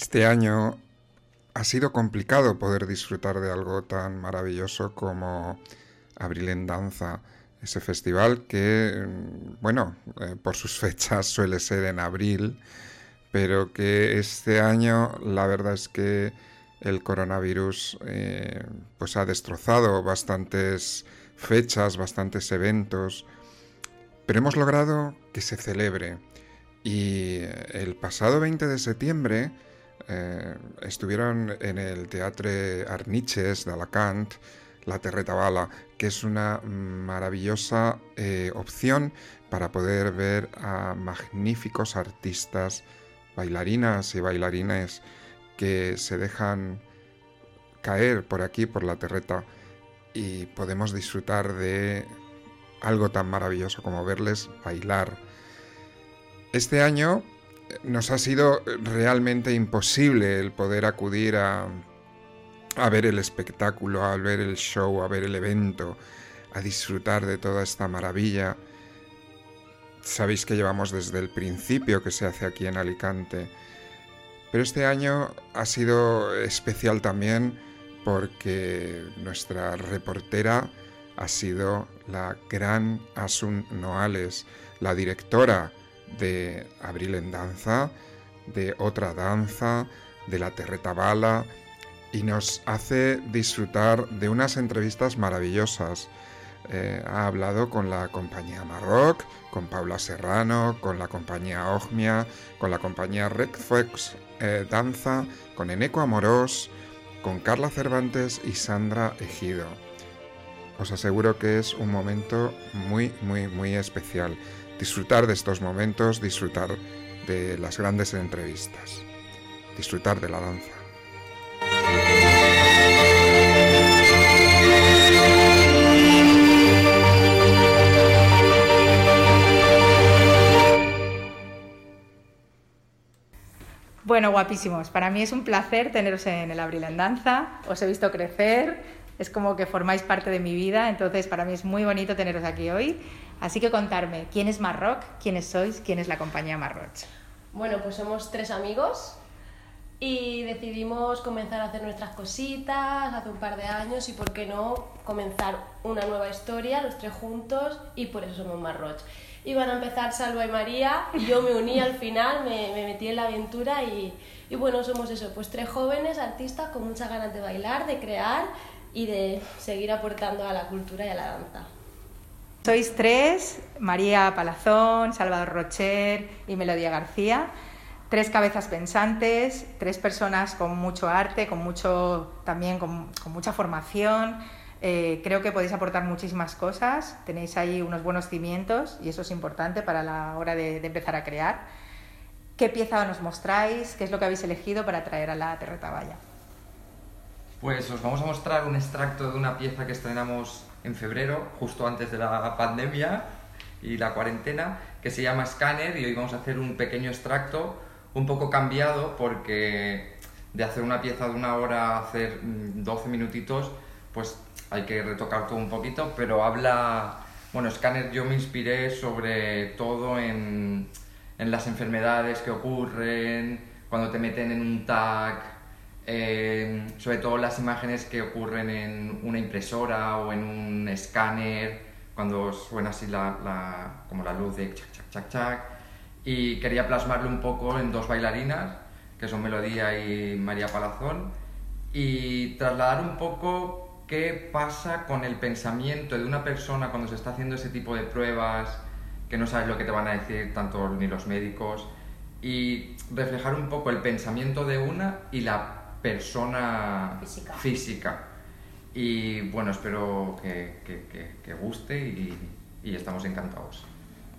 Este año ha sido complicado poder disfrutar de algo tan maravilloso como Abril en Danza, ese festival que, bueno, eh, por sus fechas suele ser en abril, pero que este año la verdad es que el coronavirus eh, pues ha destrozado bastantes fechas, bastantes eventos, pero hemos logrado que se celebre. Y el pasado 20 de septiembre eh, estuvieron en el Teatre Arniches de Alacant, La Terreta Bala, que es una maravillosa eh, opción para poder ver a magníficos artistas, bailarinas y bailarines que se dejan caer por aquí, por la terreta, y podemos disfrutar de algo tan maravilloso como verles bailar. Este año nos ha sido realmente imposible el poder acudir a, ver el espectáculo, a ver el show, a ver el evento, a disfrutar de toda esta maravilla. Sabéis que llevamos desde el principio que se hace aquí en Alicante. Pero este año ha sido especial también porque nuestra reportera ha sido la gran Asun Noales, la directora de Abril en Danza, de Otra Danza, de La Terreta Bala, y nos hace disfrutar de unas entrevistas maravillosas. Eh, ha hablado con la compañía Marroc, con Paula Serrano, con la compañía Ogmia, con la compañía Recfox eh, Danza, con Eneco Amorós, con Carla Cervantes y Sandra Ejido. Os aseguro que es un momento muy, muy, muy especial disfrutar de estos momentos, disfrutar de las grandes entrevistas, disfrutar de la danza. Bueno, guapísimos. Para mí es un placer teneros en el Abril en Danza. Os he visto crecer, es como que formáis parte de mi vida, entonces para mí es muy bonito teneros aquí hoy. Así que contarme, ¿quién es Marroc? ¿Quiénes sois? ¿Quién es la compañía Marroc? Bueno, pues somos tres amigos y decidimos comenzar a hacer nuestras cositas hace un par de años y por qué no comenzar una nueva historia los tres juntos y por eso somos Marroch. Iban a empezar Salva y María y yo me uní al final, me, me metí en la aventura y, y bueno, somos eso, pues tres jóvenes artistas con muchas ganas de bailar, de crear y de seguir aportando a la cultura y a la danza. Sois tres, María Palazón, Salvador Rocher y Melodía García, tres cabezas pensantes, tres personas con mucho arte, con mucho también con, mucha formación. Eh, creo que podéis aportar muchísimas cosas, tenéis ahí unos buenos cimientos y eso es importante para la hora de, empezar a crear. ¿Qué pieza nos mostráis? ¿Qué es lo que habéis elegido para traer a la Terreta Valla? Pues os vamos a mostrar un extracto de una pieza que estrenamos en febrero, justo antes de la pandemia y la cuarentena, que se llama Scanner y hoy vamos a hacer un pequeño extracto un poco cambiado porque de hacer una pieza de una hora a hacer 12 mm, minutitos, pues hay que retocar todo un poquito, pero habla, bueno, Scanner yo me inspiré sobre todo en, en las enfermedades que ocurren, cuando te meten en un tag, eh, sobre todo las imágenes que ocurren en una impresora o en un escáner, cuando suena así la, como la luz de chac, chac, chac, chac. Y quería plasmarlo un poco en dos bailarinas, que son Melodía y María Palazón, y trasladar un poco qué pasa con el pensamiento de una persona cuando se está haciendo ese tipo de pruebas, que no sabes lo que te van a decir tanto ni los médicos, y reflejar un poco el pensamiento de una y la persona física. Y bueno, espero que, que, guste y, y, estamos encantados.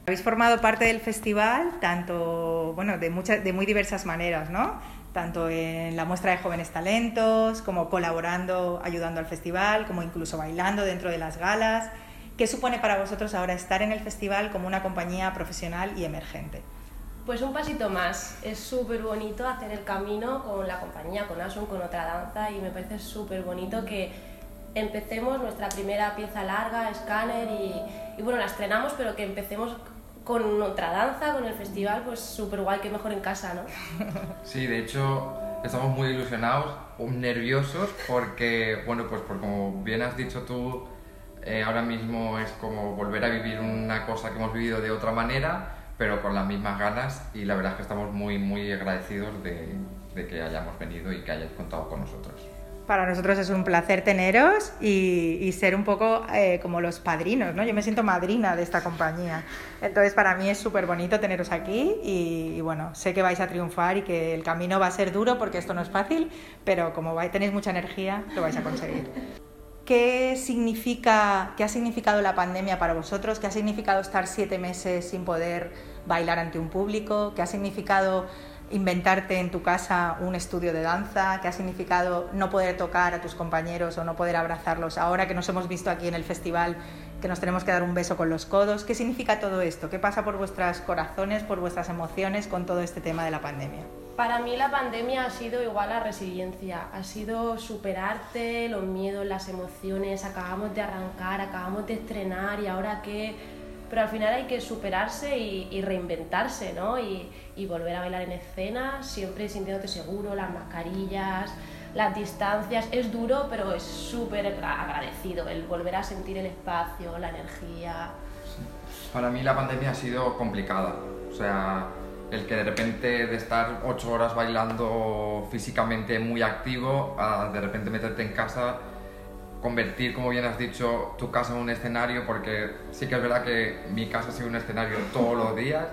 Habéis formado parte del festival tanto, bueno, de, muchas, de muy diversas maneras, ¿no? Tanto en la muestra de jóvenes talentos, como colaborando, ayudando al festival, como incluso bailando dentro de las galas. ¿Qué supone para vosotros ahora estar en el festival como una compañía profesional y emergente? Pues un pasito más. Es súper bonito hacer el camino con la compañía, con Asun, con otra danza y me parece súper bonito que empecemos nuestra primera pieza larga, escáner y, bueno, la estrenamos, pero que empecemos con otra danza, con el festival, pues súper guay, que mejor en casa, ¿no? Sí, de hecho, estamos muy ilusionados, nerviosos, porque, bueno, pues por como bien has dicho tú, eh, ahora mismo es como volver a vivir una cosa que hemos vivido de otra manera, pero con las mismas ganas y la verdad es que estamos muy, muy agradecidos de, de que hayamos venido y que hayáis contado con nosotros. Para nosotros es un placer teneros y, y ser un poco eh, como los padrinos, ¿no? Yo me siento madrina de esta compañía. Entonces, para mí es súper bonito teneros aquí y, y, bueno, sé que vais a triunfar y que el camino va a ser duro porque esto no es fácil, pero como vais, tenéis mucha energía, lo vais a conseguir. ¿Qué significa, qué ha significado la pandemia para vosotros? ¿Qué ha significado estar siete meses sin poder bailar ante un público? ¿Qué ha significado inventarte en tu casa un estudio de danza, que ha significado no poder tocar a tus compañeros o no poder abrazarlos ahora que nos hemos visto aquí en el festival, que nos tenemos que dar un beso con los codos. ¿Qué significa todo esto? ¿Qué pasa por vuestros corazones, por vuestras emociones con todo este tema de la pandemia? Para mí la pandemia ha sido igual a resiliencia, ha sido superarte los miedos, las emociones, acabamos de arrancar, acabamos de estrenar y ahora qué pero al final hay que superarse y, y reinventarse, ¿no? Y, y, volver a bailar en escena, siempre sintiéndote seguro, las mascarillas, las distancias. Es duro, pero es súper agradecido el volver a sentir el espacio, la energía. Para mí la pandemia ha sido complicada, o sea, el que de repente de estar ocho horas bailando físicamente muy activo, a de repente meterte en casa convertir, como bien has dicho, tu casa en un escenario, porque sí que es verdad que mi casa ha sido un escenario todos los días.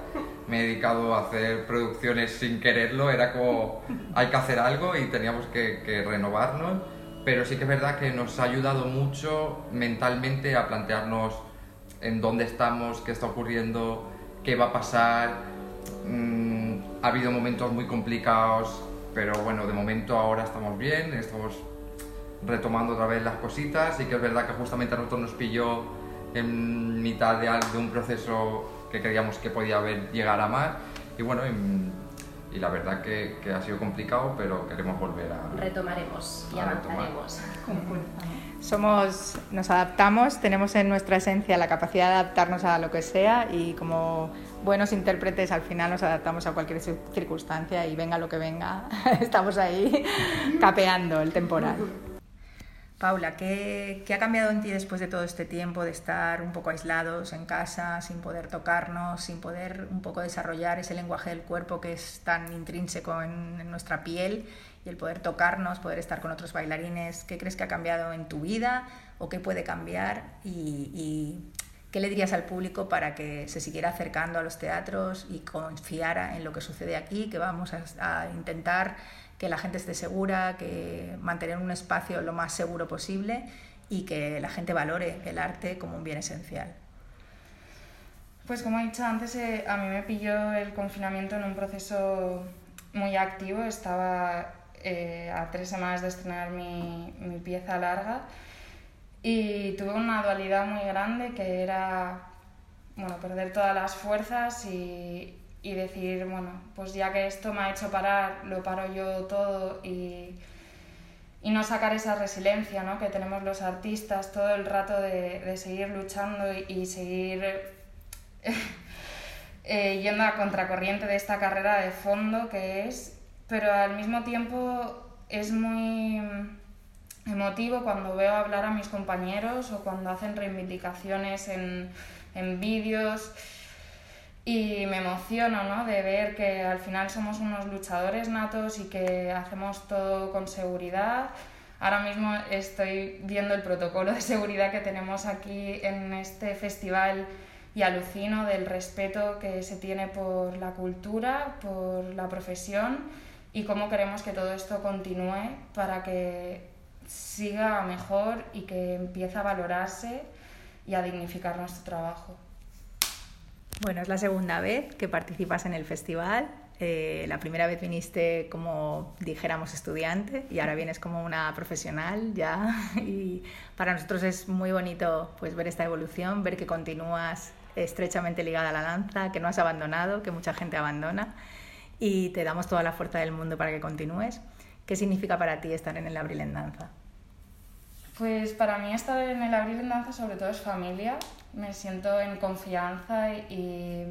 Me he dedicado a hacer producciones sin quererlo, era como hay que hacer algo y teníamos que, que renovarnos, pero sí que es verdad que nos ha ayudado mucho mentalmente a plantearnos en dónde estamos, qué está ocurriendo, qué va a pasar. Mm, ha habido momentos muy complicados, pero bueno, de momento ahora estamos bien, estamos retomando otra vez las cositas. Y que es verdad que justamente a nosotros nos pilló en mitad de, de un proceso que creíamos que podía haber, llegar a más. Y bueno y, y la verdad que, que, ha sido complicado pero queremos volver a retomaremos y a avanzaremos. Somos nos adaptamos tenemos en nuestra esencia la capacidad de adaptarnos a lo que sea y como buenos intérpretes al final nos adaptamos a cualquier circunstancia y venga lo que venga estamos ahí capeando el temporal Paula, ¿qué, ¿qué, ha cambiado en ti después de todo este tiempo de estar un poco aislados en casa, sin poder tocarnos, sin poder un poco desarrollar ese lenguaje del cuerpo que es tan intrínseco en, nuestra piel y el poder tocarnos, poder estar con otros bailarines? ¿Qué crees que ha cambiado en tu vida o qué puede cambiar? Y ¿qué le dirías al público para que se siguiera acercando a los teatros y confiara en lo que sucede aquí, que vamos a, a intentar que la gente esté segura, que mantener un espacio lo más seguro posible y que la gente valore el arte como un bien esencial. Pues como he dicho antes, eh, a mí me pilló el confinamiento en un proceso muy activo. Estaba eh, a tres semanas de estrenar mi, mi pieza larga y tuve una dualidad muy grande que era bueno, perder todas las fuerzas y, y decir, bueno, pues ya que esto me ha hecho parar, lo paro yo todo y, y no sacar esa resiliencia ¿no? que tenemos los artistas todo el rato de, de seguir luchando y, seguir eh, yendo a contracorriente de esta carrera de fondo que es, pero al mismo tiempo es muy emotivo cuando veo hablar a mis compañeros o cuando hacen reivindicaciones en, en vídeos y me emociono ¿no? de ver que al final somos unos luchadores natos y que hacemos todo con seguridad. Ahora mismo estoy viendo el protocolo de seguridad que tenemos aquí en este festival y alucino del respeto que se tiene por la cultura, por la profesión y cómo queremos que todo esto continúe para que siga mejor y que empiece a valorarse y a dignificar nuestro trabajo. Bueno, es la segunda vez que participas en el festival. Eh, la primera vez viniste como, dijéramos, estudiante y ahora vienes como una profesional ya. Y para nosotros es muy bonito pues, ver esta evolución, ver que continúas estrechamente ligada a la danza, que no has abandonado, que mucha gente abandona. Y te damos toda la fuerza del mundo para que continúes. ¿Qué significa para ti estar en el Abril en Danza? Pues para mí estar en el Abril en Danza sobre todo es familia, me siento en confianza y,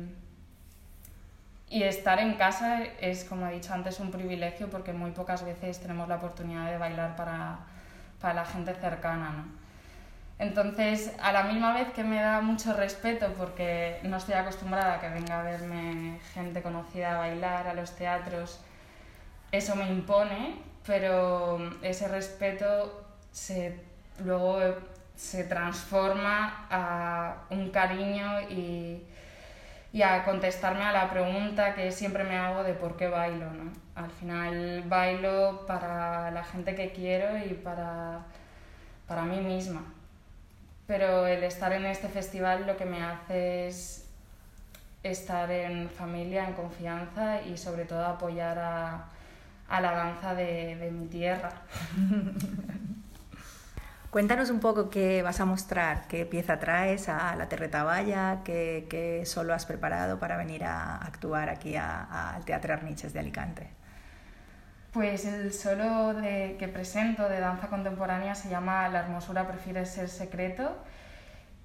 y estar en casa es, como he dicho antes, un privilegio porque muy pocas veces tenemos la oportunidad de bailar para, para la gente cercana. Entonces, a la misma vez que me da mucho respeto porque no estoy acostumbrada a que venga a verme gente conocida a bailar a los teatros, eso me impone, pero ese respeto se, luego se transforma a un cariño y, y, a contestarme a la pregunta que siempre me hago de por qué bailo. ¿no? Al final bailo para la gente que quiero y para, para mí misma. Pero el estar en este festival lo que me hace es estar en familia, en confianza y sobre todo apoyar a, a la danza de, de mi tierra. Cuéntanos un poco qué vas a mostrar, qué pieza traes a la Terretaballa, qué, qué solo has preparado para venir a actuar aquí al Teatro Arniches de Alicante. Pues el solo que presento de danza contemporánea se llama La hermosura prefiere ser secreto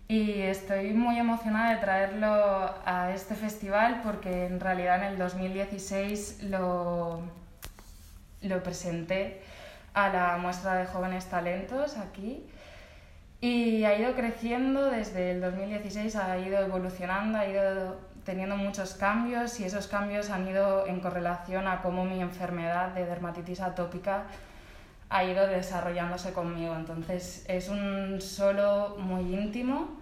y estoy muy emocionada de traerlo a este festival porque en realidad en el 2016 lo, lo presenté a la muestra de jóvenes talentos aquí y ha ido creciendo desde el 2016, ha ido evolucionando, ha ido teniendo muchos cambios y esos cambios han ido en correlación a cómo mi enfermedad de dermatitis atópica ha ido desarrollándose conmigo. Entonces es un solo muy íntimo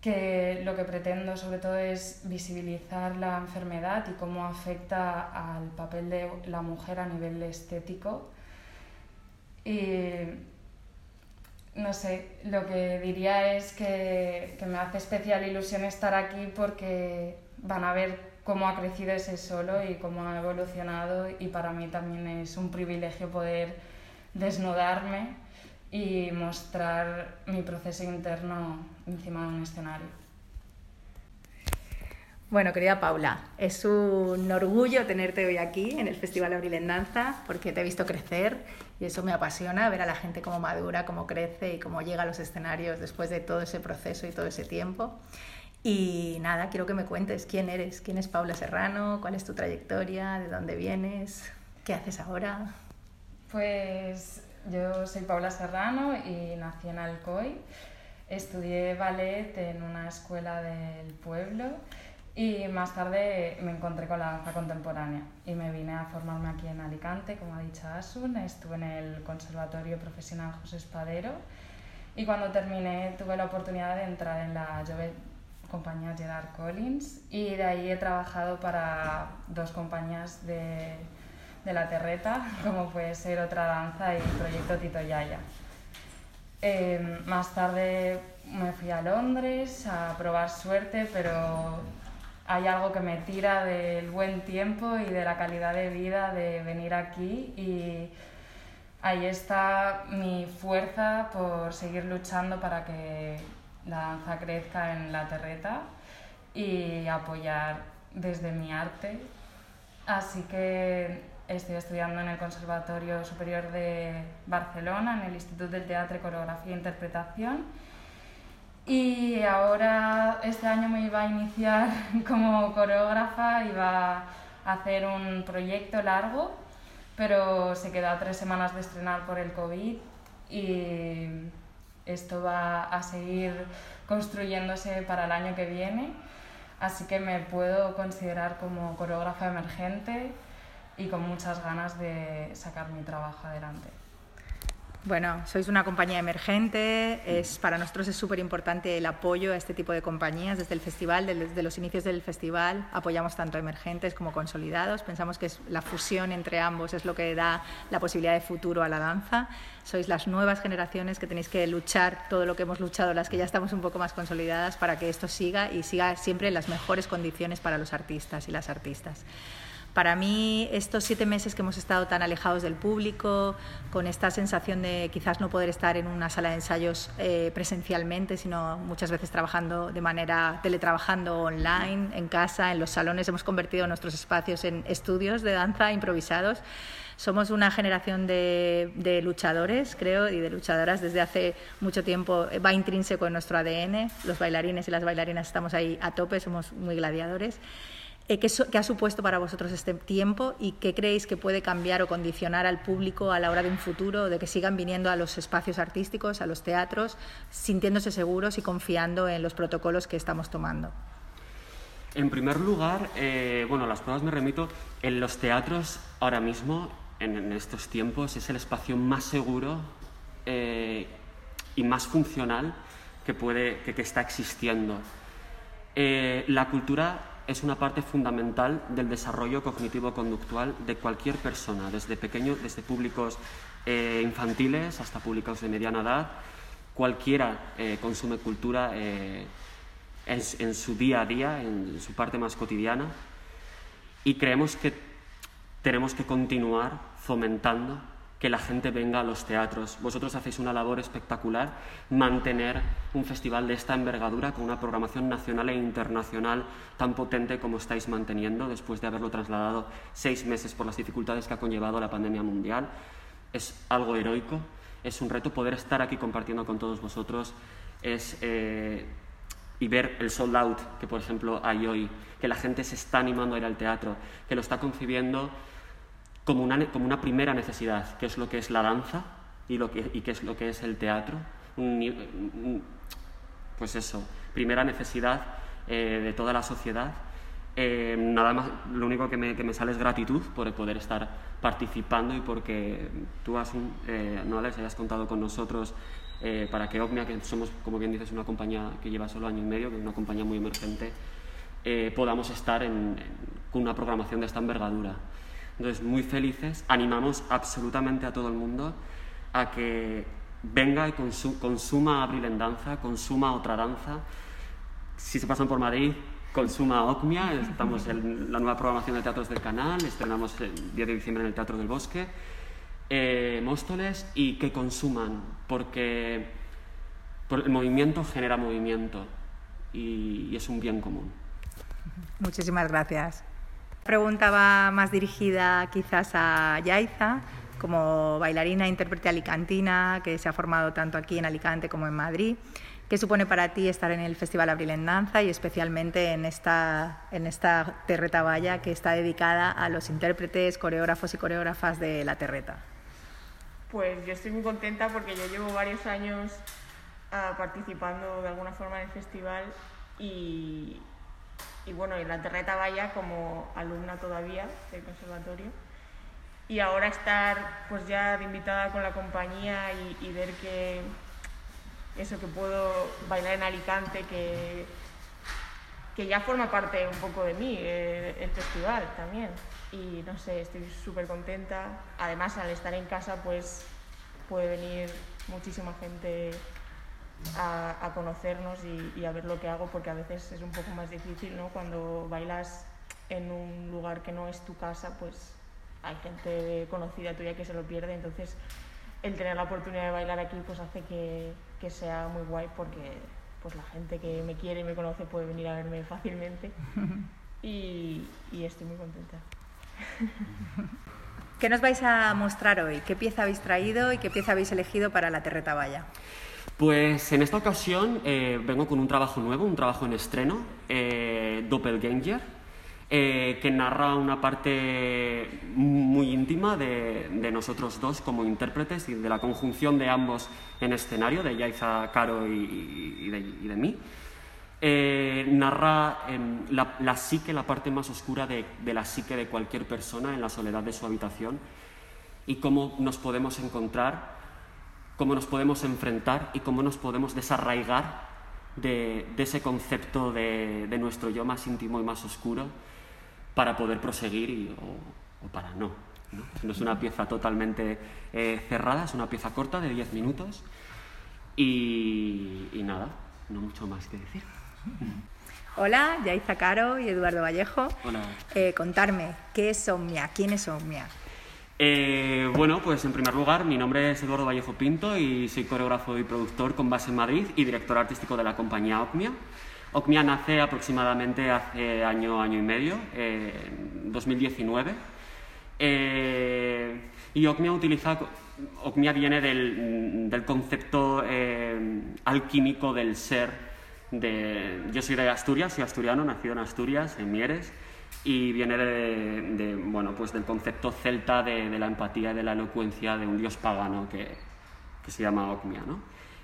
que lo que pretendo sobre todo es visibilizar la enfermedad y cómo afecta al papel de la mujer a nivel estético. Y no sé, lo que diría es que, que, me hace especial ilusión estar aquí porque van a ver cómo ha crecido ese solo y cómo ha evolucionado y para mí también es un privilegio poder desnudarme y mostrar mi proceso interno encima de un escenario. Bueno, querida Paula, es un orgullo tenerte hoy aquí en el Festival Abril en Danza porque te he visto crecer y eso me apasiona, ver a la gente cómo madura, cómo crece y cómo llega a los escenarios después de todo ese proceso y todo ese tiempo. Y nada, quiero que me cuentes quién eres, quién es Paula Serrano, cuál es tu trayectoria, de dónde vienes, qué haces ahora. Pues yo soy Paula Serrano y nací en Alcoy. Estudié ballet en una escuela del pueblo y más tarde me encontré con la danza contemporánea y me vine a formarme aquí en Alicante, como ha dicho Asun. Estuve en el Conservatorio Profesional José Espadero y cuando terminé tuve la oportunidad de entrar en la compañía Gerard Collins y de ahí he trabajado para dos compañías de de la terreta, como puede ser otra danza y Proyecto Tito Yaya. Eh, más tarde me fui a Londres a probar suerte, pero hay algo que me tira del buen tiempo y de la calidad de vida de venir aquí y ahí está mi fuerza por seguir luchando para que la danza crezca en la terreta y apoyar desde mi arte. Así que Estoy estudiando en el Conservatorio Superior de Barcelona, en el Instituto del Teatro, Coreografía e Interpretación. Y ahora, este año me iba a iniciar como coreógrafa, iba a hacer un proyecto largo, pero se quedó tres semanas de estrenar por el COVID y esto va a seguir construyéndose para el año que viene. Así que me puedo considerar como coreógrafa emergente y con muchas ganas de sacar mi trabajo adelante. Bueno, sois una compañía emergente, es, para nosotros es súper importante el apoyo a este tipo de compañías desde el festival, desde los inicios del festival, apoyamos tanto a emergentes como consolidados, pensamos que es, la fusión entre ambos es lo que da la posibilidad de futuro a la danza, sois las nuevas generaciones que tenéis que luchar todo lo que hemos luchado, las que ya estamos un poco más consolidadas, para que esto siga y siga siempre en las mejores condiciones para los artistas y las artistas. Para mí, estos siete meses que hemos estado tan alejados del público, con esta sensación de quizás no poder estar en una sala de ensayos eh, presencialmente, sino muchas veces trabajando de manera, teletrabajando online, en casa, en los salones, hemos convertido nuestros espacios en estudios de danza improvisados. Somos una generación de, de luchadores, creo, y de luchadoras desde hace mucho tiempo. Va intrínseco en nuestro ADN. Los bailarines y las bailarinas estamos ahí a tope, somos muy gladiadores. Eh, ¿qué, ¿Qué ha supuesto para vosotros este tiempo y qué creéis que puede cambiar o condicionar al público a la hora de un futuro, de que sigan viniendo a los espacios artísticos, a los teatros, sintiéndose seguros y confiando en los protocolos que estamos tomando? En primer lugar, eh, bueno, las pruebas me remito, en los teatros ahora mismo, en, estos tiempos, es el espacio más seguro eh, y más funcional que, puede, que, está existiendo. Eh, la cultura es una parte fundamental del desarrollo cognitivo-conductual de cualquier persona, desde pequeños, desde públicos infantiles hasta públicos de mediana edad. Cualquiera consume cultura en, su día a día, en su parte más cotidiana, y creemos que tenemos que continuar fomentando que la gente venga a los teatros. Vosotros hacéis una labor espectacular, mantener un festival de esta envergadura con una programación nacional e internacional tan potente como estáis manteniendo después de haberlo trasladado seis meses por las dificultades que ha conllevado la pandemia mundial. Es algo heroico, es un reto poder estar aquí compartiendo con todos vosotros. Es eh, y ver el sold out que, por ejemplo, hay hoy, que la gente se está animando a ir al teatro, que lo está concibiendo como una, como una primera necesidad, que es lo que es la danza y, lo que, y que es lo que es el teatro. pues eso, primera necesidad eh, de toda la sociedad. Eh, nada más, lo único que me, que me, sale es gratitud por poder estar participando y porque tú, has, eh, no les hayas contado con nosotros eh, para que OCMIA, que somos, como bien dices, una compañía que lleva solo año y medio, que es una compañía muy emergente, eh, podamos estar con una programación de esta envergadura. Entonces, muy felices, animamos absolutamente a todo el mundo a que venga y consuma Abril en Danza, consuma otra danza. Si se pasan por Madrid, consuma OCMIA, estamos en la nueva programación de teatros del canal, estrenamos el 10 de diciembre en el Teatro del Bosque eh, Móstoles y que consuman, porque el movimiento genera movimiento y, es un bien común. Muchísimas gracias. Pregunta va más dirigida quizás a Yaiza, como bailarina, intérprete alicantina, que se ha formado tanto aquí en Alicante como en Madrid. ¿Qué supone para ti estar en el Festival Abril en Danza y especialmente en esta, en esta Terreta Valla que está dedicada a los intérpretes, coreógrafos y coreógrafas de la Terreta? Pues yo estoy muy contenta porque yo llevo varios años ah, participando de alguna forma en el festival y, y bueno, en la Terreta Vaya como alumna todavía del conservatorio. Y ahora estar pues ya de invitada con la compañía y, ver que eso que puedo bailar en Alicante, que, que ya forma parte un poco de mí, eh, el festival también y no sé, estoy súper contenta. Además, al estar en casa, pues puede venir muchísima gente a, conocernos y, a ver lo que hago, porque a veces es un poco más difícil, ¿no? Cuando bailas en un lugar que no es tu casa, pues hay gente conocida tuya que se lo pierde, entonces el tener la oportunidad de bailar aquí pues hace que, que sea muy guay porque pues la gente que me quiere y me conoce puede venir a verme fácilmente y, y estoy muy contenta. ¿Qué nos vais a mostrar hoy? ¿Qué pieza habéis traído y qué pieza habéis elegido para la Terreta Valla? Pues en esta ocasión eh, vengo con un trabajo nuevo, un trabajo en estreno, eh, Doppelganger, eh, que narra una parte muy íntima de, nosotros dos como intérpretes y de la conjunción de ambos en escenario, de Yaiza Caro y, de, mí. Eh, narra em, la, psique, la parte más oscura de, la psique de cualquier persona en la soledad de su habitación y cómo nos podemos encontrar, cómo nos podemos enfrentar y cómo nos podemos desarraigar de, ese concepto de, nuestro yo más íntimo y más oscuro para poder proseguir o, para no. ¿no? es una pieza totalmente eh, cerrada, es una pieza corta de 10 minutos y nada, no mucho más que decir. Hola, Yaiza Caro y Eduardo Vallejo. Hola. Eh, contarme, ¿qué es Omnia? ¿Quién es Omnia? Eh, bueno, pues en primer lugar, mi nombre es Eduardo Vallejo Pinto y soy coreógrafo y productor con base en Madrid y director artístico de la compañía Ocmia. Ocmia nace aproximadamente hace año, año y medio, en 2019. Eh, y Ocmia utiliza, viene del, del concepto alquímico del ser yo soy de Asturias, soy asturiano, nacido en Asturias, en Mieres, y viene de, bueno, pues del concepto celta de, de, la empatía y de la elocuencia de un dios pagano que, que se llama Ocmia. ¿no?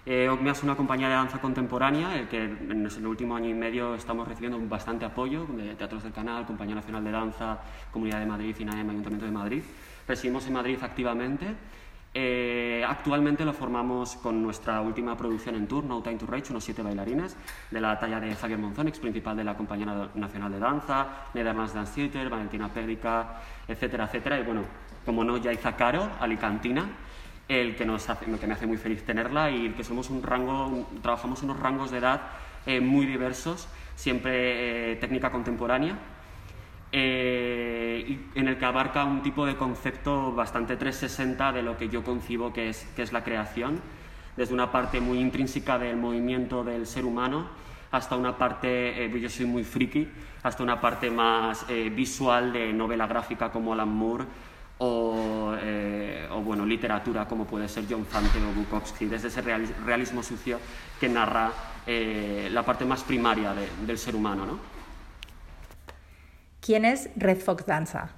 Eh, Ocmia es una compañía de danza contemporánea el que en el último año y medio estamos recibiendo bastante apoyo de Teatros del Canal, Compañía Nacional de Danza, Comunidad de Madrid, INAEM, Ayuntamiento de Madrid. Residimos en Madrid activamente. Eh, actualmente lo formamos con nuestra última producción en tour, No Time to Rage, unos siete bailarines, de la talla de Xavier Monzón, ex principal de la Compañía Nacional de Danza, Netherlands Dance Theater, Valentina Pédica, etcétera, etcétera. Y bueno, como no, Yaiza Caro, alicantina, el que, nos hace, me hace muy feliz tenerla y que somos un rango, trabajamos unos rangos de edad eh, muy diversos, siempre eh, técnica contemporánea, eh, en el que abarca un tipo de concepto bastante 360 de lo que yo concibo que es, que es la creación, desde una parte muy intrínseca del movimiento del ser humano hasta una parte, yo soy muy friki, hasta una parte más visual de novela gráfica como Alan Moore o, eh, o, bueno, literatura como puede ser John Fante o Bukowski, desde ese realismo sucio que narra eh, la parte más primaria de, del ser humano. ¿no? ¿Quién es Red Fox Danza?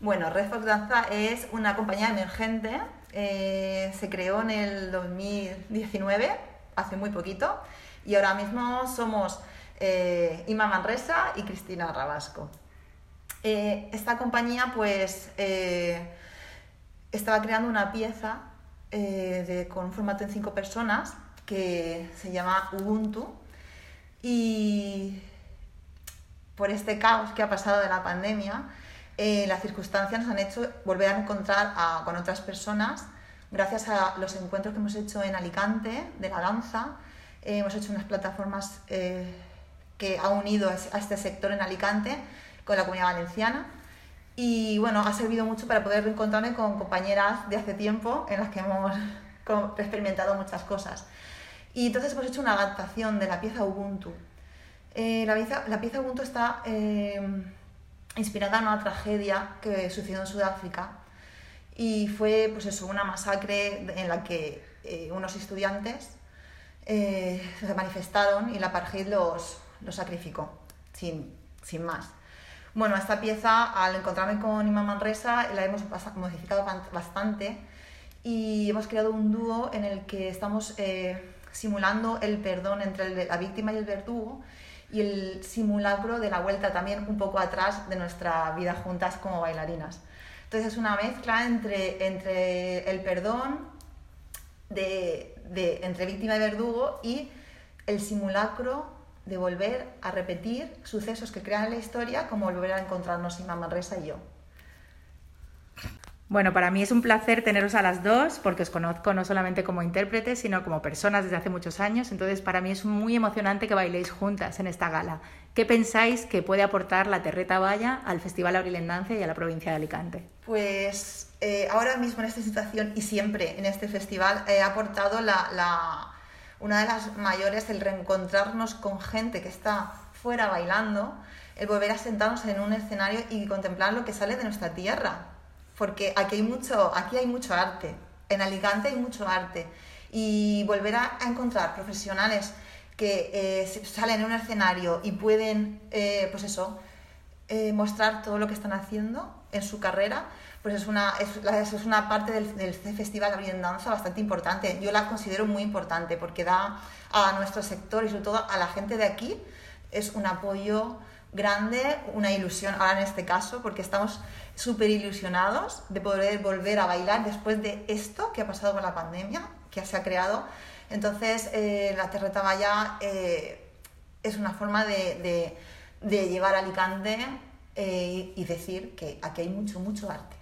Bueno, Red Fox Danza es una compañía emergente, eh, se creó en el 2019, hace muy poquito, y ahora mismo somos eh, Ima Manresa y Cristina Rabasco. Eh, esta compañía pues eh, estaba creando una pieza con un formato en cinco personas que se llama Ubuntu y por este caos que ha pasado de la pandemia, las circunstancias nos han hecho volver a encontrar con otras personas gracias a los encuentros que hemos hecho en Alicante de la danza. hemos hecho unas plataformas que ha unido a este sector en Alicante con la comunidad valenciana. Y bueno, ha servido mucho para poder reencontrarme con compañeras de hace tiempo en las que hemos experimentado muchas cosas. Y entonces hemos hecho una adaptación de la pieza Ubuntu. Eh, la, pieza, la, Ubuntu está eh, inspirada en una tragedia que sucedió en Sudáfrica y fue pues eso, una masacre en la que eh, unos estudiantes se manifestaron y la apartheid los, los sacrificó, sin, sin más. Bueno, esta pieza, al encontrarme con Ima Manresa, la hemos modificado bastante y hemos creado un dúo en el que estamos simulando el perdón entre la víctima y el verdugo y el simulacro de la vuelta también un poco atrás de nuestra vida juntas como bailarinas. Entonces es una mezcla entre, entre el perdón de, de, entre víctima y verdugo y el simulacro de volver a repetir sucesos que crean la historia como volver a encontrarnos Ima Manresa y yo. Bueno, para mí es un placer teneros a las dos porque os conozco no solamente como intérpretes, sino como personas desde hace muchos años. Entonces, para mí es muy emocionante que bailéis juntas en esta gala. ¿Qué pensáis que puede aportar la Terreta Valla al Festival Abril en Danza y a la provincia de Alicante? Pues eh, ahora mismo en esta situación y siempre en este festival he aportado la, la una de las mayores, el reencontrarnos con gente que está fuera bailando, el volver a sentarnos en un escenario y contemplar lo que sale de nuestra tierra. Porque aquí hay mucho, aquí hay mucho arte, en Alicante hay mucho arte. Y volver a, encontrar profesionales que eh, salen en un escenario y pueden, eh, pues eso, eh, mostrar todo lo que están haciendo en su carrera, pues es una, es, es una parte del, Festival de Danza bastante importante. Yo la considero muy importante porque da a nuestro sector y sobre todo a la gente de aquí es un apoyo grande, una ilusión ahora en este caso, porque estamos súper ilusionados de poder volver a bailar después de esto que ha pasado con la pandemia, que se ha creado. Entonces, eh, la Terreta Valla eh, es una forma de, llegar a Alicante eh, y decir que aquí hay mucho, mucho arte.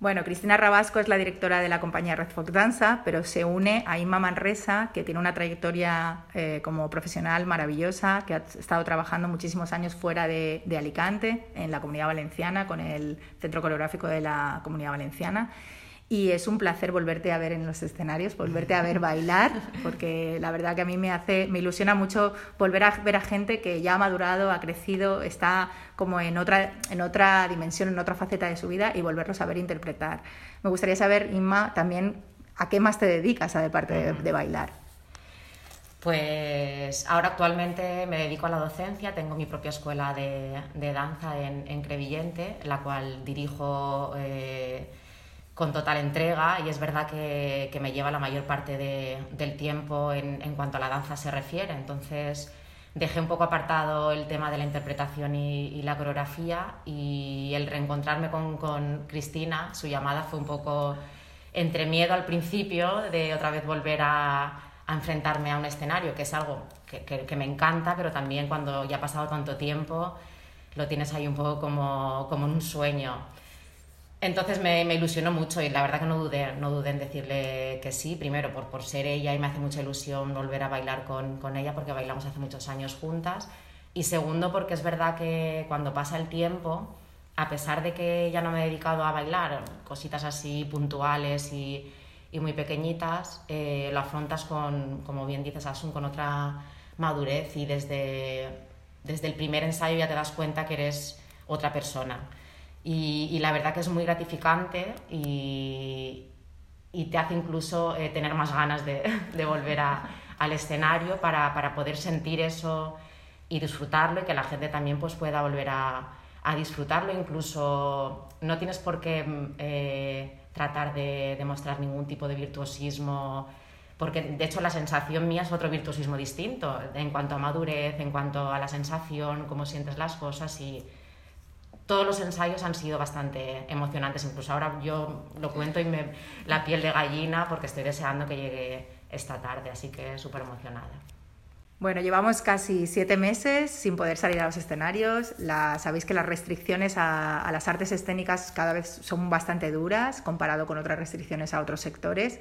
Bueno, Cristina Rabasco es la directora de la compañía Red Fox Danza, pero se une a Inma Manresa, que tiene una trayectoria eh, como profesional maravillosa, que ha estado trabajando muchísimos años fuera de, de Alicante, en la comunidad valenciana, con el Centro Coreográfico de la Comunidad Valenciana y es un placer volverte a ver en los escenarios, volverte a ver bailar, porque la verdad que a mí me hace, me ilusiona mucho volver a ver a gente que ya ha madurado, ha crecido, está como en otra, en otra dimensión, en otra faceta de su vida y volverlos a ver interpretar. Me gustaría saber, Inma, también a qué más te dedicas, aparte de, de bailar. Pues ahora actualmente me dedico a la docencia, tengo mi propia escuela de, danza en, Crevillente, la cual dirijo eh, con total entrega y es verdad que, me lleva la mayor parte del tiempo en, cuanto a la danza se refiere. Entonces dejé un poco apartado el tema de la interpretación y, la coreografía y el reencontrarme con, Cristina, su llamada fue un poco entre miedo al principio de otra vez volver a, enfrentarme a un escenario, que es algo que, me encanta, pero también cuando ya ha pasado tanto tiempo lo tienes ahí un poco como, como un sueño. Entonces me, me, ilusionó mucho y la verdad que no dudé, no dudé en decirle que sí, primero por, por ser ella y me hace mucha ilusión volver a bailar con, con, ella porque bailamos hace muchos años juntas y segundo porque es verdad que cuando pasa el tiempo, a pesar de que ya no me he dedicado a bailar, cositas así puntuales y, y muy pequeñitas, eh, lo afrontas con, como bien dices Asun, con otra madurez y desde, desde el primer ensayo ya te das cuenta que eres otra persona. Y, la verdad que es muy gratificante y, te hace incluso eh, tener más ganas de, volver al escenario para, poder sentir eso y disfrutarlo y que la gente también pues, pueda volver a, disfrutarlo. Incluso no tienes por qué eh, tratar de demostrar ningún tipo de virtuosismo porque de hecho la sensación mía es otro virtuosismo distinto en cuanto a madurez, en cuanto a la sensación, cómo sientes las cosas y, todos los ensayos han sido bastante emocionantes. Incluso ahora yo lo cuento y me la piel de gallina porque estoy deseando que llegue esta tarde, así que súper emocionada. Bueno, llevamos casi siete meses sin poder salir a los escenarios. Sabéis que las restricciones a, a, las artes escénicas cada vez son bastante duras comparado con otras restricciones a otros sectores.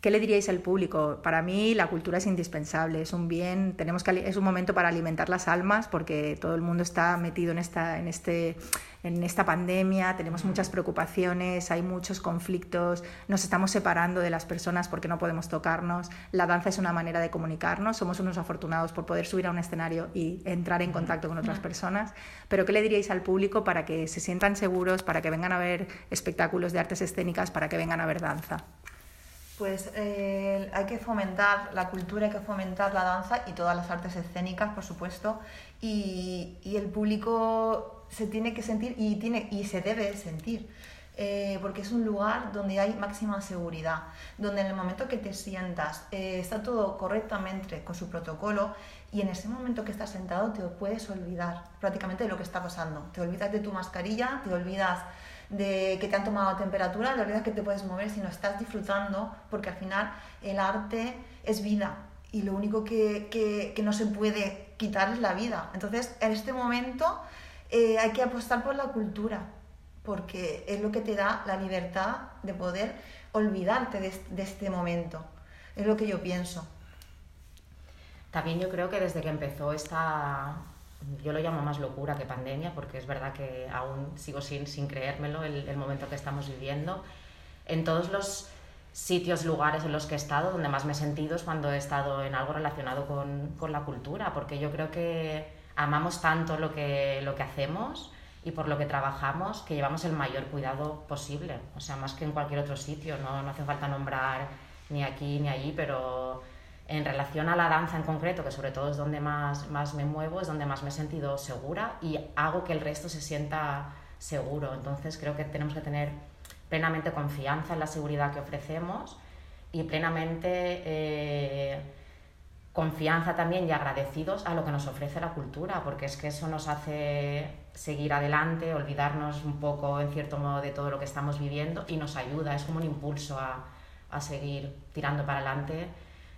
¿Qué le diríais al público? Para mí la cultura es indispensable, es un bien, tenemos que, es un momento para alimentar las almas porque todo el mundo está metido en esta, en, este, en esta pandemia, tenemos muchas preocupaciones, hay muchos conflictos, nos estamos separando de las personas porque no podemos tocarnos. La danza es una manera de comunicarnos, somos unos afortunados por poder subir a un escenario y entrar en contacto con otras personas. Pero ¿qué le diríais al público para que se sientan seguros, para que vengan a ver espectáculos de artes escénicas, para que vengan a ver danza? Pues eh, hay que fomentar la cultura, hay que fomentar la danza y todas las artes escénicas, por supuesto, y, el público se tiene que sentir y, tiene, y se debe sentir, eh, porque es un lugar donde hay máxima seguridad, donde en el momento que te sientas eh, está todo correctamente con su protocolo y en ese momento que estás sentado te puedes olvidar prácticamente de lo que está pasando, te olvidas de tu mascarilla, te olvidas de que te han tomado temperatura, la verdad que te puedes mover, sino estás disfrutando, porque al final el arte es vida y lo único que, que, no se puede quitar es la vida. Entonces, en este momento eh, hay que apostar por la cultura, porque es lo que te da la libertad de poder olvidarte de, de este momento. Es lo que yo pienso. También yo creo que desde que empezó esta, yo lo llamo más locura que pandemia, porque es verdad que aún sigo sin, sin creérmelo el, el, momento que estamos viviendo. En todos los sitios, lugares en los que he estado, donde más me he sentido es cuando he estado en algo relacionado con, con la cultura, porque yo creo que amamos tanto lo que, lo que hacemos y por lo que trabajamos que llevamos el mayor cuidado posible, o sea, más que en cualquier otro sitio, no, no hace falta nombrar ni aquí ni allí, pero en relación a la danza en concreto, que sobre todo es donde más, más me muevo, es donde más me he sentido segura y hago que el resto se sienta seguro. Entonces creo que tenemos que tener plenamente confianza en la seguridad que ofrecemos y plenamente eh, confianza también y agradecidos a lo que nos ofrece la cultura, porque es que eso nos hace seguir adelante, olvidarnos un poco en cierto modo de todo lo que estamos viviendo y nos ayuda, es como un impulso a, a seguir tirando para adelante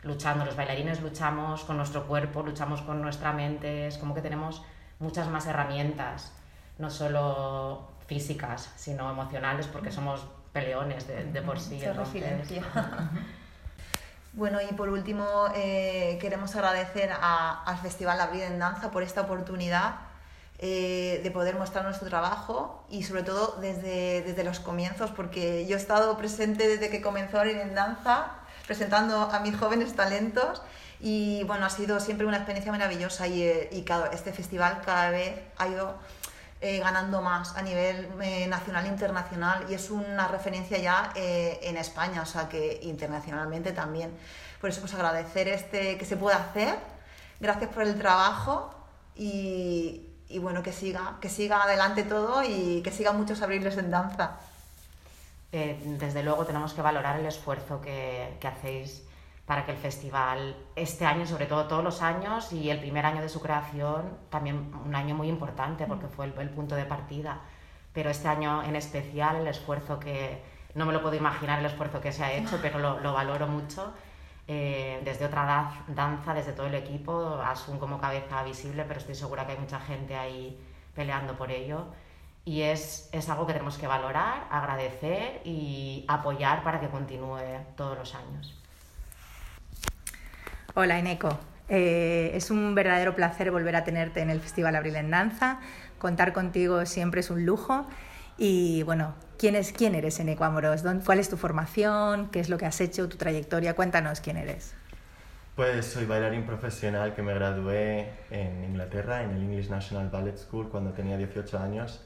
luchando. Los bailarines luchamos con nuestro cuerpo, luchamos con nuestra mente, es como que tenemos muchas más herramientas, no solo físicas, sino emocionales, porque somos peleones de, por sí. Bueno, y por último, eh, queremos agradecer al Festival Abril en Danza por esta oportunidad eh, de poder mostrar nuestro trabajo y sobre todo desde, desde los comienzos, porque yo he estado presente desde que comenzó Abril en Danza presentando a mis jóvenes talentos y bueno, ha sido siempre una experiencia maravillosa y, eh, y este festival cada vez ha ido eh, ganando más a nivel eh, nacional e internacional y es una referencia ya en España, o sea que internacionalmente también. Por eso pues agradecer este que se pueda hacer, gracias por el trabajo y, y bueno, que siga, que siga adelante todo y que sigan muchos abriles en danza. Eh, desde luego tenemos que valorar el esfuerzo que, que, hacéis para que el festival este año, sobre todo todos los años y el primer año de su creación, también un año muy importante porque fue el, el punto de partida, pero este año en especial el esfuerzo que, no me lo puedo imaginar el esfuerzo que se ha hecho, pero lo, lo valoro mucho. Eh, desde otra danza, desde todo el equipo, Asun como cabeza visible, pero estoy segura que hay mucha gente ahí peleando por ello y es, es, algo que tenemos que valorar, agradecer y apoyar para que continúe todos los años. Hola, Eneco. Eh, es un verdadero placer volver a tenerte en el Festival Abril en Danza. Contar contigo siempre es un lujo. Y bueno, ¿quién, es, quién eres, Eneco Amoros? ¿Cuál es tu formación? ¿Qué es lo que has hecho? ¿Tu trayectoria? Cuéntanos quién eres. Pues soy bailarín profesional que me gradué en Inglaterra, en el English National Ballet School, cuando tenía 18 años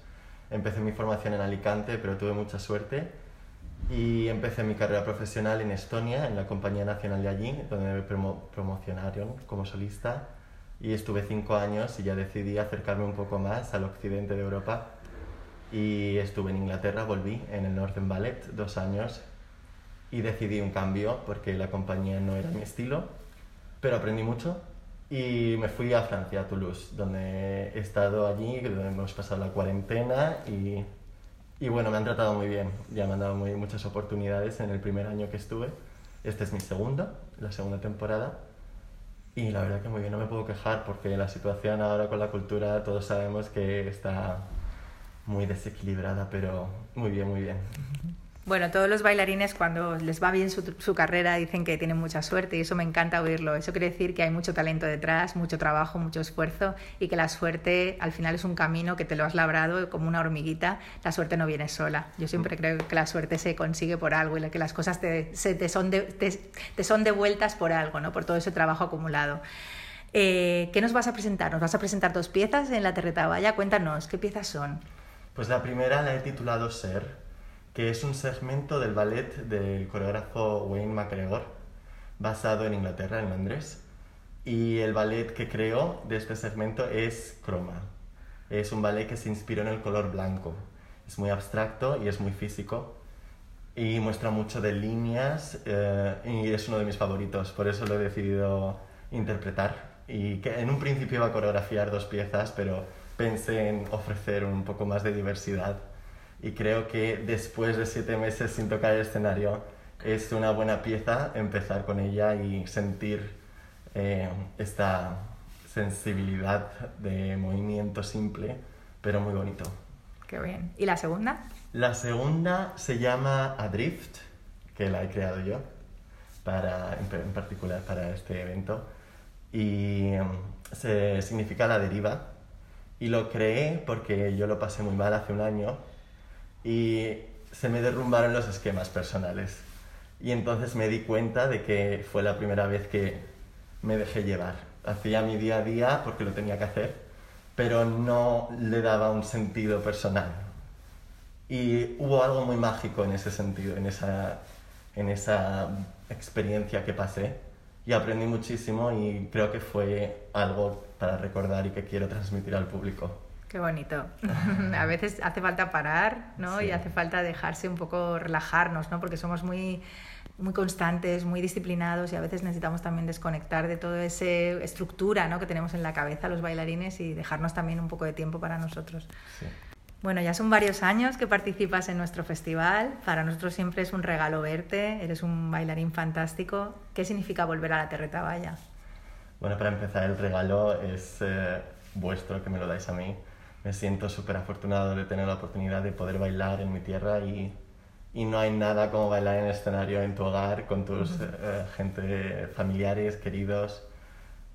Empecé mi formación en Alicante, pero tuve mucha suerte. Y empecé mi carrera profesional en Estonia, en la compañía nacional de allí, donde me promo promocionaron como solista. Y estuve cinco años y ya decidí acercarme un poco más al occidente de Europa. Y estuve en Inglaterra, volví en el Northern Ballet dos años. Y decidí un cambio porque la compañía no era mi estilo, pero aprendí mucho y me fui a Francia, a Toulouse, donde he estado allí, donde hemos pasado la cuarentena y, y bueno, me han tratado muy bien. Ya me han dado muy, muchas oportunidades en el primer año que estuve. Este es mi segunda, la segunda temporada. Y la verdad que muy bien, no me puedo quejar porque la situación ahora con la cultura todos sabemos que está muy desequilibrada, pero muy bien, muy bien. Bueno, todos los bailarines cuando les va bien su, carrera dicen que tienen mucha suerte y eso me encanta oírlo. Eso quiere decir que hay mucho talento detrás, mucho trabajo, mucho esfuerzo y que la suerte al final es un camino que te lo has labrado como una hormiguita. La suerte no viene sola. Yo siempre creo que la suerte se consigue por algo y que las cosas te, son, te son devueltas por algo, ¿no? por todo ese trabajo acumulado. Eh, ¿Qué nos vas a presentar? ¿Nos vas a presentar dos piezas en la Terreta Valla? Cuéntanos, ¿qué piezas son? Pues la primera la he titulado Ser que es un segmento del ballet del coreógrafo Wayne MacGregor, basado en Inglaterra, en Londres. Y el ballet que creó de este segmento es Chroma. Es un ballet que se inspiró en el color blanco. Es muy abstracto y es muy físico. Y muestra mucho de líneas eh, y es uno de mis favoritos, por eso lo he decidido interpretar. Y que en un principio iba a coreografiar dos piezas, pero pensé en ofrecer un poco más de diversidad y creo que después de siete meses sin tocar el escenario es una buena pieza empezar con ella y sentir eh, esta sensibilidad de movimiento simple, pero muy bonito. Qué bien. ¿Y la segunda? La segunda se llama Adrift, que la he creado yo, para, en particular para este evento, y um, se, significa la deriva. Y lo creé porque yo lo pasé muy mal hace un año y se me derrumbaron los esquemas personales. Y entonces me di cuenta de que fue la primera vez que me dejé llevar. Hacía mi día a día porque lo tenía que hacer, pero no le daba un sentido personal. Y hubo algo muy mágico en ese sentido, en esa, en esa experiencia que pasé. Y aprendí muchísimo y creo que fue algo para recordar y que quiero transmitir al público. Qué bonito. a veces hace falta parar, ¿no? Sí. Y hace falta dejarse un poco relajarnos, ¿no? Porque somos muy muy constantes, muy disciplinados y a veces necesitamos también desconectar de toda esa estructura ¿no? que tenemos en la cabeza los bailarines y dejarnos también un poco de tiempo para nosotros. Sí. Bueno, ya son varios años que participas en nuestro festival. Para nosotros siempre es un regalo verte. Eres un bailarín fantástico. ¿Qué significa volver a la Terreta Valla? Bueno, para empezar, el regalo es eh, vuestro, que me lo dais a mí me siento súper afortunado de tener la oportunidad de poder bailar en mi tierra y, y, no hay nada como bailar en el escenario en tu hogar con tus uh -huh. eh, gente, familiares, queridos.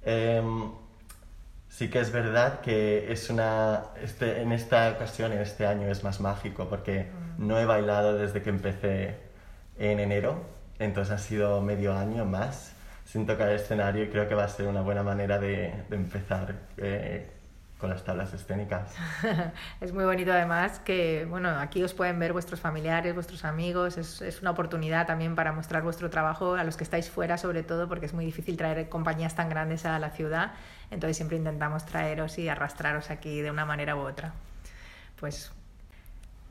Eh, sí que es verdad que es una, este, en esta ocasión, en este año, es más mágico porque uh -huh. no he bailado desde que empecé en enero, entonces ha sido medio año más sin tocar el escenario y creo que va a ser una buena manera de, de empezar. Eh, con las tablas escénicas. es muy bonito además que, bueno, aquí os pueden ver vuestros familiares, vuestros amigos, es, es, una oportunidad también para mostrar vuestro trabajo a los que estáis fuera sobre todo, porque es muy difícil traer compañías tan grandes a la ciudad, entonces siempre intentamos traeros y arrastraros aquí de una manera u otra. Pues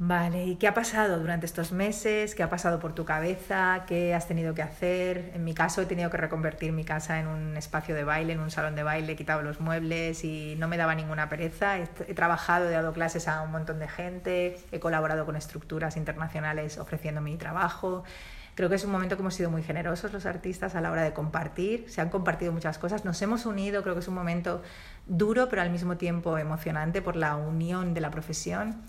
Vale, ¿y qué ha pasado durante estos meses? ¿Qué ha pasado por tu cabeza? ¿Qué has tenido que hacer? En mi caso he tenido que reconvertir mi casa en un espacio de baile, en un salón de baile, he quitado los muebles y no me daba ninguna pereza. He, trabajado, he dado clases a un montón de gente, he colaborado con estructuras internacionales ofreciendo mi trabajo. Creo que es un momento que hemos sido muy generosos los artistas a la hora de compartir, se han compartido muchas cosas, nos hemos unido, creo que es un momento duro pero al mismo tiempo emocionante por la unión de la profesión.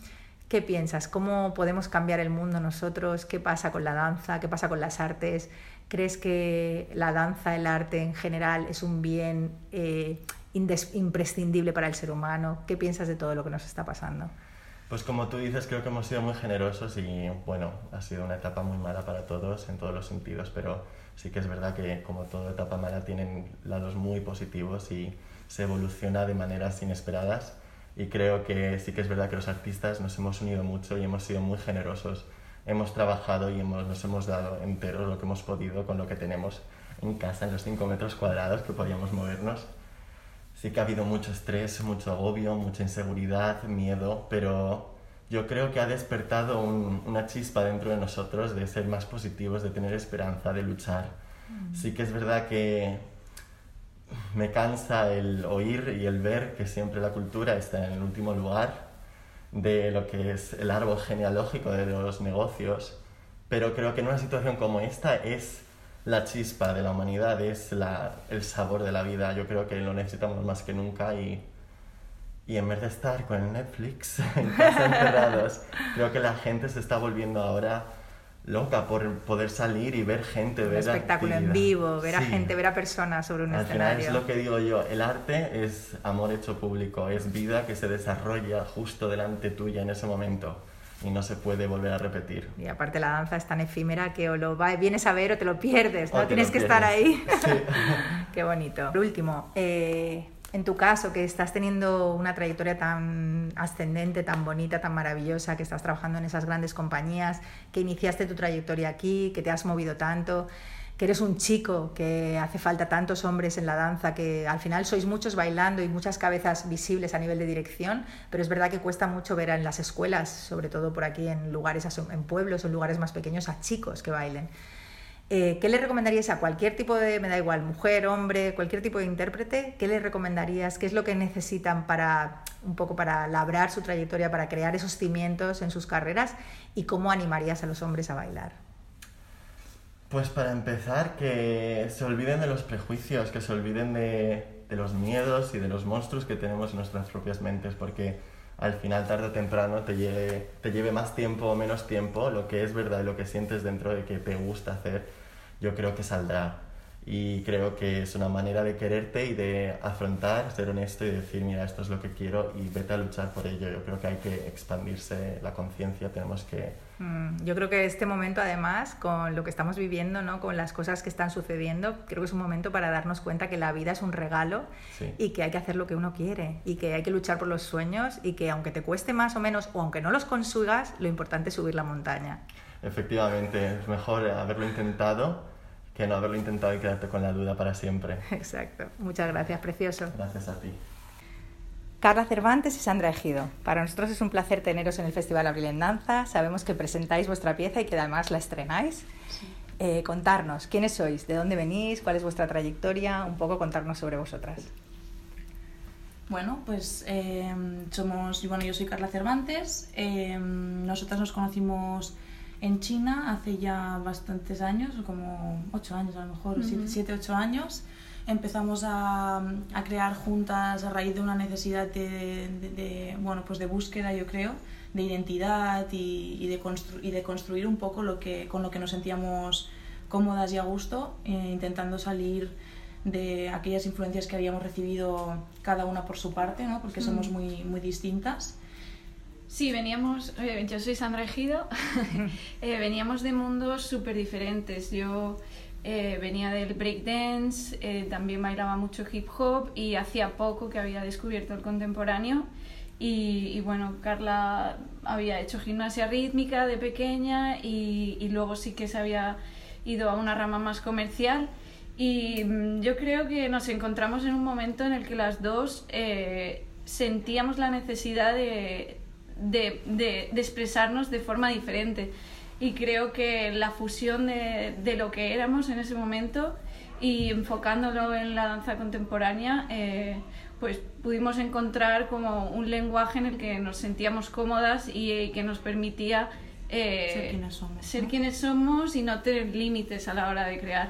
¿Qué piensas? ¿Cómo podemos cambiar el mundo nosotros? ¿Qué pasa con la danza? ¿Qué pasa con las artes? ¿Crees que la danza, el arte en general es un bien eh, imprescindible para el ser humano? ¿Qué piensas de todo lo que nos está pasando? Pues como tú dices, creo que hemos sido muy generosos y bueno, ha sido una etapa muy mala para todos en todos los sentidos, pero sí que es verdad que como toda etapa mala tienen lados muy positivos y se evoluciona de maneras inesperadas y creo que sí que es verdad que los artistas nos hemos unido mucho y hemos sido muy generosos. Hemos trabajado y hemos, nos hemos dado entero lo que hemos podido con lo que tenemos en casa, en los 5 metros cuadrados que podíamos movernos. Sí que ha habido mucho estrés, mucho agobio, mucha inseguridad, miedo, pero yo creo que ha despertado un, una chispa dentro de nosotros de ser más positivos, de tener esperanza, de luchar. Mm. Sí que es verdad que me cansa el oír y el ver que siempre la cultura está en el último lugar de lo que es el árbol genealógico de los negocios, pero creo que en una situación como esta es la chispa de la humanidad, es la, el sabor de la vida. Yo creo que lo necesitamos más que nunca y, y en vez de estar con Netflix en casa encerrados, creo que la gente se está volviendo ahora loca por poder salir y ver gente, un ver espectáculo en vivo, ver a gente, ver a personas sobre un Al escenario. Final es lo que digo yo, el arte es amor hecho público, es vida que se desarrolla justo delante tuya en ese momento y no se puede volver a repetir. Y aparte la danza es tan efímera que o lo va, vienes a ver o te lo pierdes, ¿no? Tienes que estar ahí. Sí. Qué bonito. Por último, eh, en tu caso, que estás teniendo una trayectoria tan ascendente, tan bonita, tan maravillosa, que estás trabajando en esas grandes compañías, que iniciaste tu trayectoria aquí, que te has movido tanto, que eres un chico, que hace falta tantos hombres en la danza, que al final sois muchos bailando y muchas cabezas visibles a nivel de dirección, pero es verdad que cuesta mucho ver en las escuelas, sobre todo por aquí en lugares, en pueblos o lugares más pequeños, a chicos que bailen. Eh, ¿Qué le recomendarías a cualquier tipo de, me da igual, mujer, hombre, cualquier tipo de intérprete? ¿Qué le recomendarías? ¿Qué es lo que necesitan para un poco para labrar su trayectoria, para crear esos cimientos en sus carreras? ¿Y cómo animarías a los hombres a bailar? Pues para empezar, que se olviden de los prejuicios, que se olviden de, los miedos y de los monstruos que tenemos en nuestras propias mentes, porque al final, tarde o temprano, te lleve, te lleve más tiempo o menos tiempo, lo que es verdad y lo que sientes dentro de que te gusta hacer, yo creo que saldrá. Y creo que es una manera de quererte y de afrontar, ser honesto y decir, mira, esto es lo que quiero y vete a luchar por ello. Yo creo que hay que expandirse la conciencia, tenemos que... Mm, yo creo que este momento, además, con lo que estamos viviendo, ¿no? con las cosas que están sucediendo, creo que es un momento para darnos cuenta que la vida es un regalo Sí. y que hay que hacer lo que uno quiere y que hay que luchar por los sueños y que aunque te cueste más o menos o aunque no los consigas, lo importante es subir la montaña. Efectivamente, es mejor haberlo intentado que no haberlo intentado y quedarte con la duda para siempre. Exacto. Muchas gracias, precioso. Gracias a ti. Carla Cervantes y Sandra Ejido. Para nosotros es un placer teneros en el Festival Abril en Danza. Sabemos que presentáis vuestra pieza y que además la estrenáis. Eh, contarnos quiénes sois, de dónde venís, cuál es vuestra trayectoria, un poco contarnos sobre vosotras. Bueno, pues eh, somos, bueno, yo soy Carla Cervantes. eh, nosotras nos conocimos en China hace ya bastantes años, como ocho años a lo mejor, siete, siete, ocho años. Empezamos a, a crear juntas a raíz de una necesidad de, de- de, bueno, pues de búsqueda, yo creo, de identidad y, y de, y de construir un poco lo que, con lo que nos sentíamos cómodas y a gusto, eh, intentando salir de aquellas influencias que habíamos recibido cada una por su parte, ¿no? porque somos muy, muy distintas. Sí, veníamos, eh, yo soy Sandra Ejido, eh, veníamos de mundos súper diferentes. Yo eh, venía del breakdance, eh, también bailaba mucho hip hop y hacía poco que había descubierto el contemporáneo. Y, y bueno, Carla había hecho gimnasia rítmica de pequeña y, y luego sí que se había ido a una rama más comercial. Y mm, yo creo que nos encontramos en un momento en el que las dos sentíamos la necesidad de, de, de, de expresarnos de forma diferente. Y creo que la fusión de, de lo que éramos en ese momento y enfocándolo en la danza contemporánea, eh, pues pudimos encontrar como un lenguaje en el que nos sentíamos cómodas y, eh, que nos permitía eh, Ser quienes somos, ser ¿no? quienes somos y no tener límites a la hora de crear.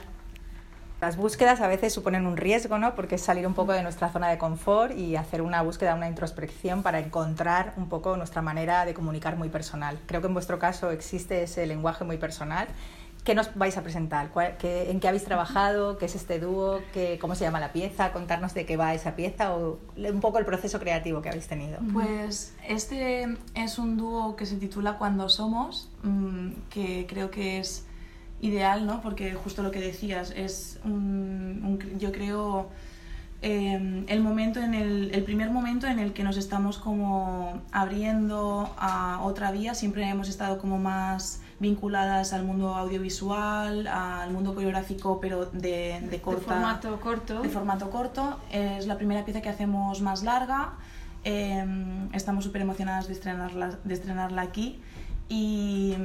Las búsquedas a veces suponen un riesgo, ¿no? Porque es salir un poco de nuestra zona de confort y hacer una búsqueda, una introspección para encontrar un poco nuestra manera de comunicar muy personal. Creo que en vuestro caso existe ese lenguaje muy personal. ¿Qué nos vais a presentar? ¿Cuál- qué- ¿En qué habéis trabajado? ¿Qué es este dúo? ¿Qué, ¿Cómo se llama la pieza? ¿Contarnos de qué va esa pieza o un poco el proceso creativo que habéis tenido? Pues este es un dúo que se titula Cuando Somos, mm, que creo que es ideal, ¿no? Porque justo lo que decías, es un, un- yo creo eh, el momento en el, el primer momento en el que nos estamos como abriendo a otra vía, siempre hemos estado como más vinculadas al mundo audiovisual, al mundo coreográfico, pero de, de corta formato corto. de formato corto. Es la primera pieza que hacemos más larga. Eh, estamos súper emocionadas de estrenarla, de estrenarla aquí. Y,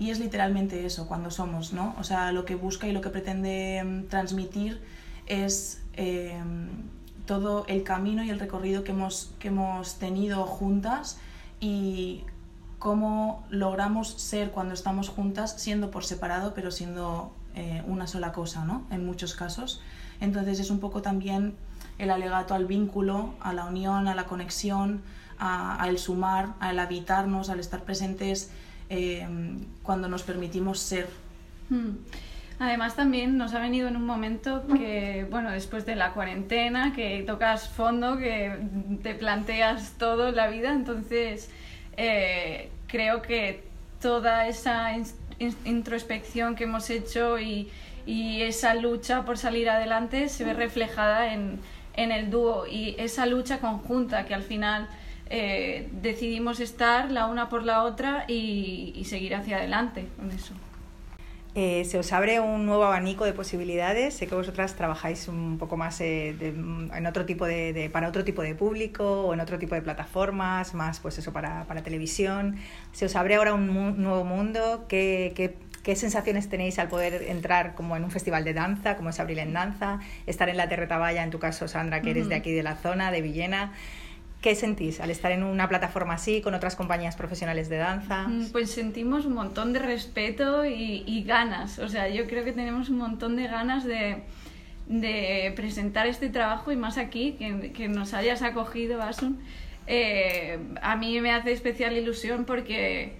y es literalmente eso, cuando somos, ¿no? O sea, lo que busca y lo que pretende mm, transmitir es eh, todo el camino y el recorrido que hemos, que hemos tenido juntas y cómo logramos ser cuando estamos juntas, siendo por separado, pero siendo eh, una sola cosa, ¿no? En muchos casos. Entonces es un poco también el alegato al vínculo, a la unión, a la conexión, a- al sumar, al habitarnos, al estar presentes eh, cuando nos permitimos ser. Mm. Además también nos ha venido en un momento que, bueno, después de la cuarentena, que tocas fondo, que te planteas todo la vida, entonces eh, creo que toda esa introspección que hemos hecho y, y esa lucha por salir adelante se ve reflejada en, en el dúo y esa lucha conjunta que al final eh, decidimos estar la una por la otra y, y seguir hacia adelante con eso. Eh, se os abre un nuevo abanico de posibilidades. Sé que vosotras trabajáis un poco más eh, de- en otro tipo de, de- para otro tipo de público o en otro tipo de plataformas, más pues eso para, para televisión. Se os abre ahora un mu- nuevo mundo. ¿Qué, qué, qué sensaciones tenéis al poder entrar como en un festival de danza, como es Abril en Danza, estar en la Terretaballa, en tu caso Sandra, que eres de aquí de la zona, de Villena? ¿Qué sentís al estar en una plataforma así, con otras compañías profesionales de danza? Mm, Pues sentimos un montón de respeto y, y ganas. O sea, yo creo que tenemos un montón de ganas de, de presentar este trabajo y más aquí, que, que nos hayas acogido, Asun. Eh, a mí me hace especial ilusión porque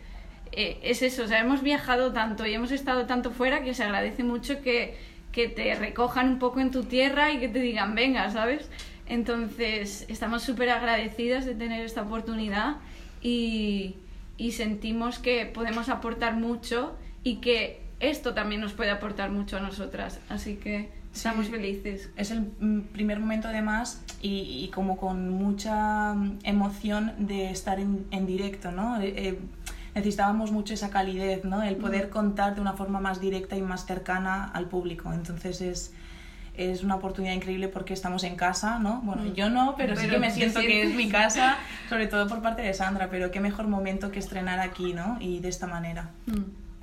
eh, es eso, o sea, hemos viajado tanto y hemos estado tanto fuera que se agradece mucho que, que te recojan un poco en tu tierra y que te digan, venga, ¿sabes? Entonces, estamos súper agradecidas de tener esta oportunidad y, y sentimos que podemos aportar mucho y que esto también nos puede aportar mucho a nosotras. Así que estamos Sí. felices. Es el mm, primer momento además y, y como con mucha mm, emoción de estar en, en directo, ¿no? Eh, eh, necesitábamos mucho esa calidez, ¿no? El poder contar de una forma más directa y más cercana al público. Entonces es, es una oportunidad increíble porque estamos en casa, ¿no? Bueno, Mm. yo no, pero, sí Pero que me siento que es mi casa, sobre todo por parte de Sandra, pero qué mejor momento que estrenar aquí, ¿no? Y de esta manera.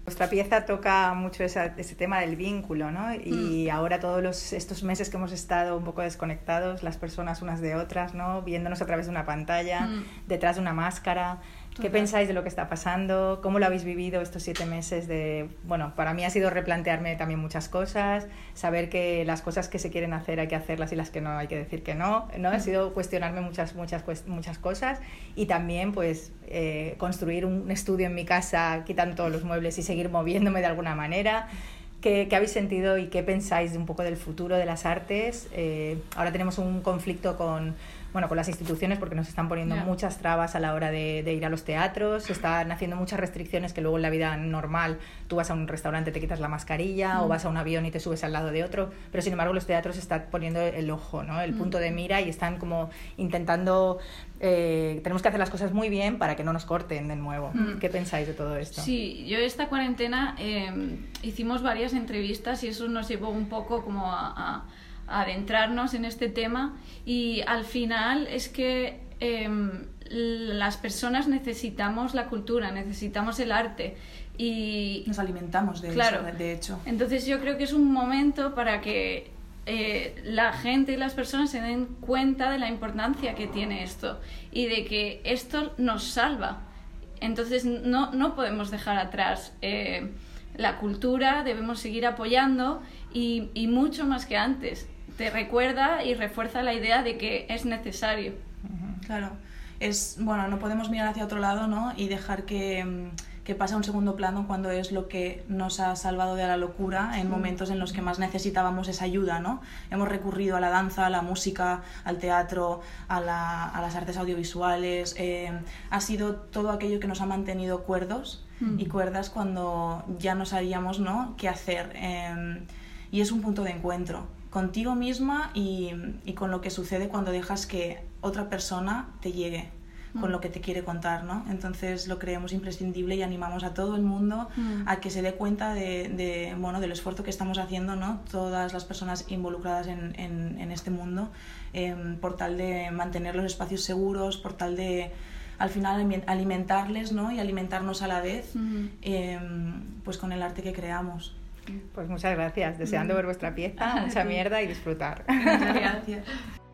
Vuestra pieza toca mucho esa- ese tema del vínculo, ¿no? Y ahora todos los, estos meses que hemos estado un poco desconectados, las personas unas de otras, ¿no? Viéndonos a través de una pantalla, Mm. detrás de una máscara. ¿Qué pensáis de lo que está pasando? ¿Cómo lo habéis vivido estos siete meses de... Bueno, para mí ha sido replantearme también muchas cosas, saber que las cosas que se quieren hacer hay que hacerlas y las que no hay que decir que no, ¿no? Ha sido cuestionarme muchas, muchas, muchas cosas y también pues eh, construir un estudio en mi casa quitando todos los muebles y seguir moviéndome de alguna manera. ¿Qué, qué habéis sentido y qué pensáis un poco del futuro de las artes? Eh, ahora tenemos un conflicto con, bueno, con las instituciones porque nos están poniendo Ya. muchas trabas a la hora de, de ir a los teatros, están haciendo muchas restricciones que luego en la vida normal tú vas a un restaurante, te quitas la mascarilla o Mm. vas a un avión y te subes al lado de otro, pero sin embargo los teatros están poniendo el ojo, ¿no? el Mm. punto de mira y están como intentando, eh, tenemos que hacer las cosas muy bien para que no nos corten de nuevo. Mm. ¿Qué pensáis de todo esto? Sí, yo esta cuarentena eh, hicimos varias entrevistas y eso nos llevó un poco como a, a- a adentrarnos en este tema y al final es que eh, las personas necesitamos la cultura, necesitamos el arte y Nos alimentamos de Claro. eso, de hecho. entonces yo creo que es un momento para que eh, la gente y las personas se den cuenta de la importancia que tiene esto y de que esto nos salva. Entonces no, no podemos dejar atrás eh, la cultura, debemos seguir apoyando y, y mucho más que antes. Te recuerda y refuerza la idea de que es necesario. Claro, es bueno, no podemos mirar hacia otro lado, ¿no? Y dejar que, mm, que pase a un segundo plano cuando es lo que nos ha salvado de la locura en momentos en los que más necesitábamos esa ayuda, ¿no? Hemos recurrido a la danza, a la música, al teatro, a, la- a las artes audiovisuales. eh, ha sido todo aquello que nos ha mantenido cuerdos Mm. y cuerdas cuando ya no sabíamos, ¿no? qué hacer. eh, y es un punto de encuentro contigo misma y, y con lo que sucede cuando dejas que otra persona te llegue con Mm. lo que te quiere contar, ¿no? Entonces lo creemos imprescindible y animamos a todo el mundo Mm. a que se dé cuenta de, de, bueno, del esfuerzo que estamos haciendo, ¿no? Todas las personas involucradas en, en- en este mundo, em, por tal de mantener los espacios seguros, por tal de al final aliment- alimentarles, ¿no? Y alimentarnos a la vez, em, pues con el arte que creamos. Pues muchas gracias, deseando ver vuestra pieza, mucha mierda y disfrutar. Gracias.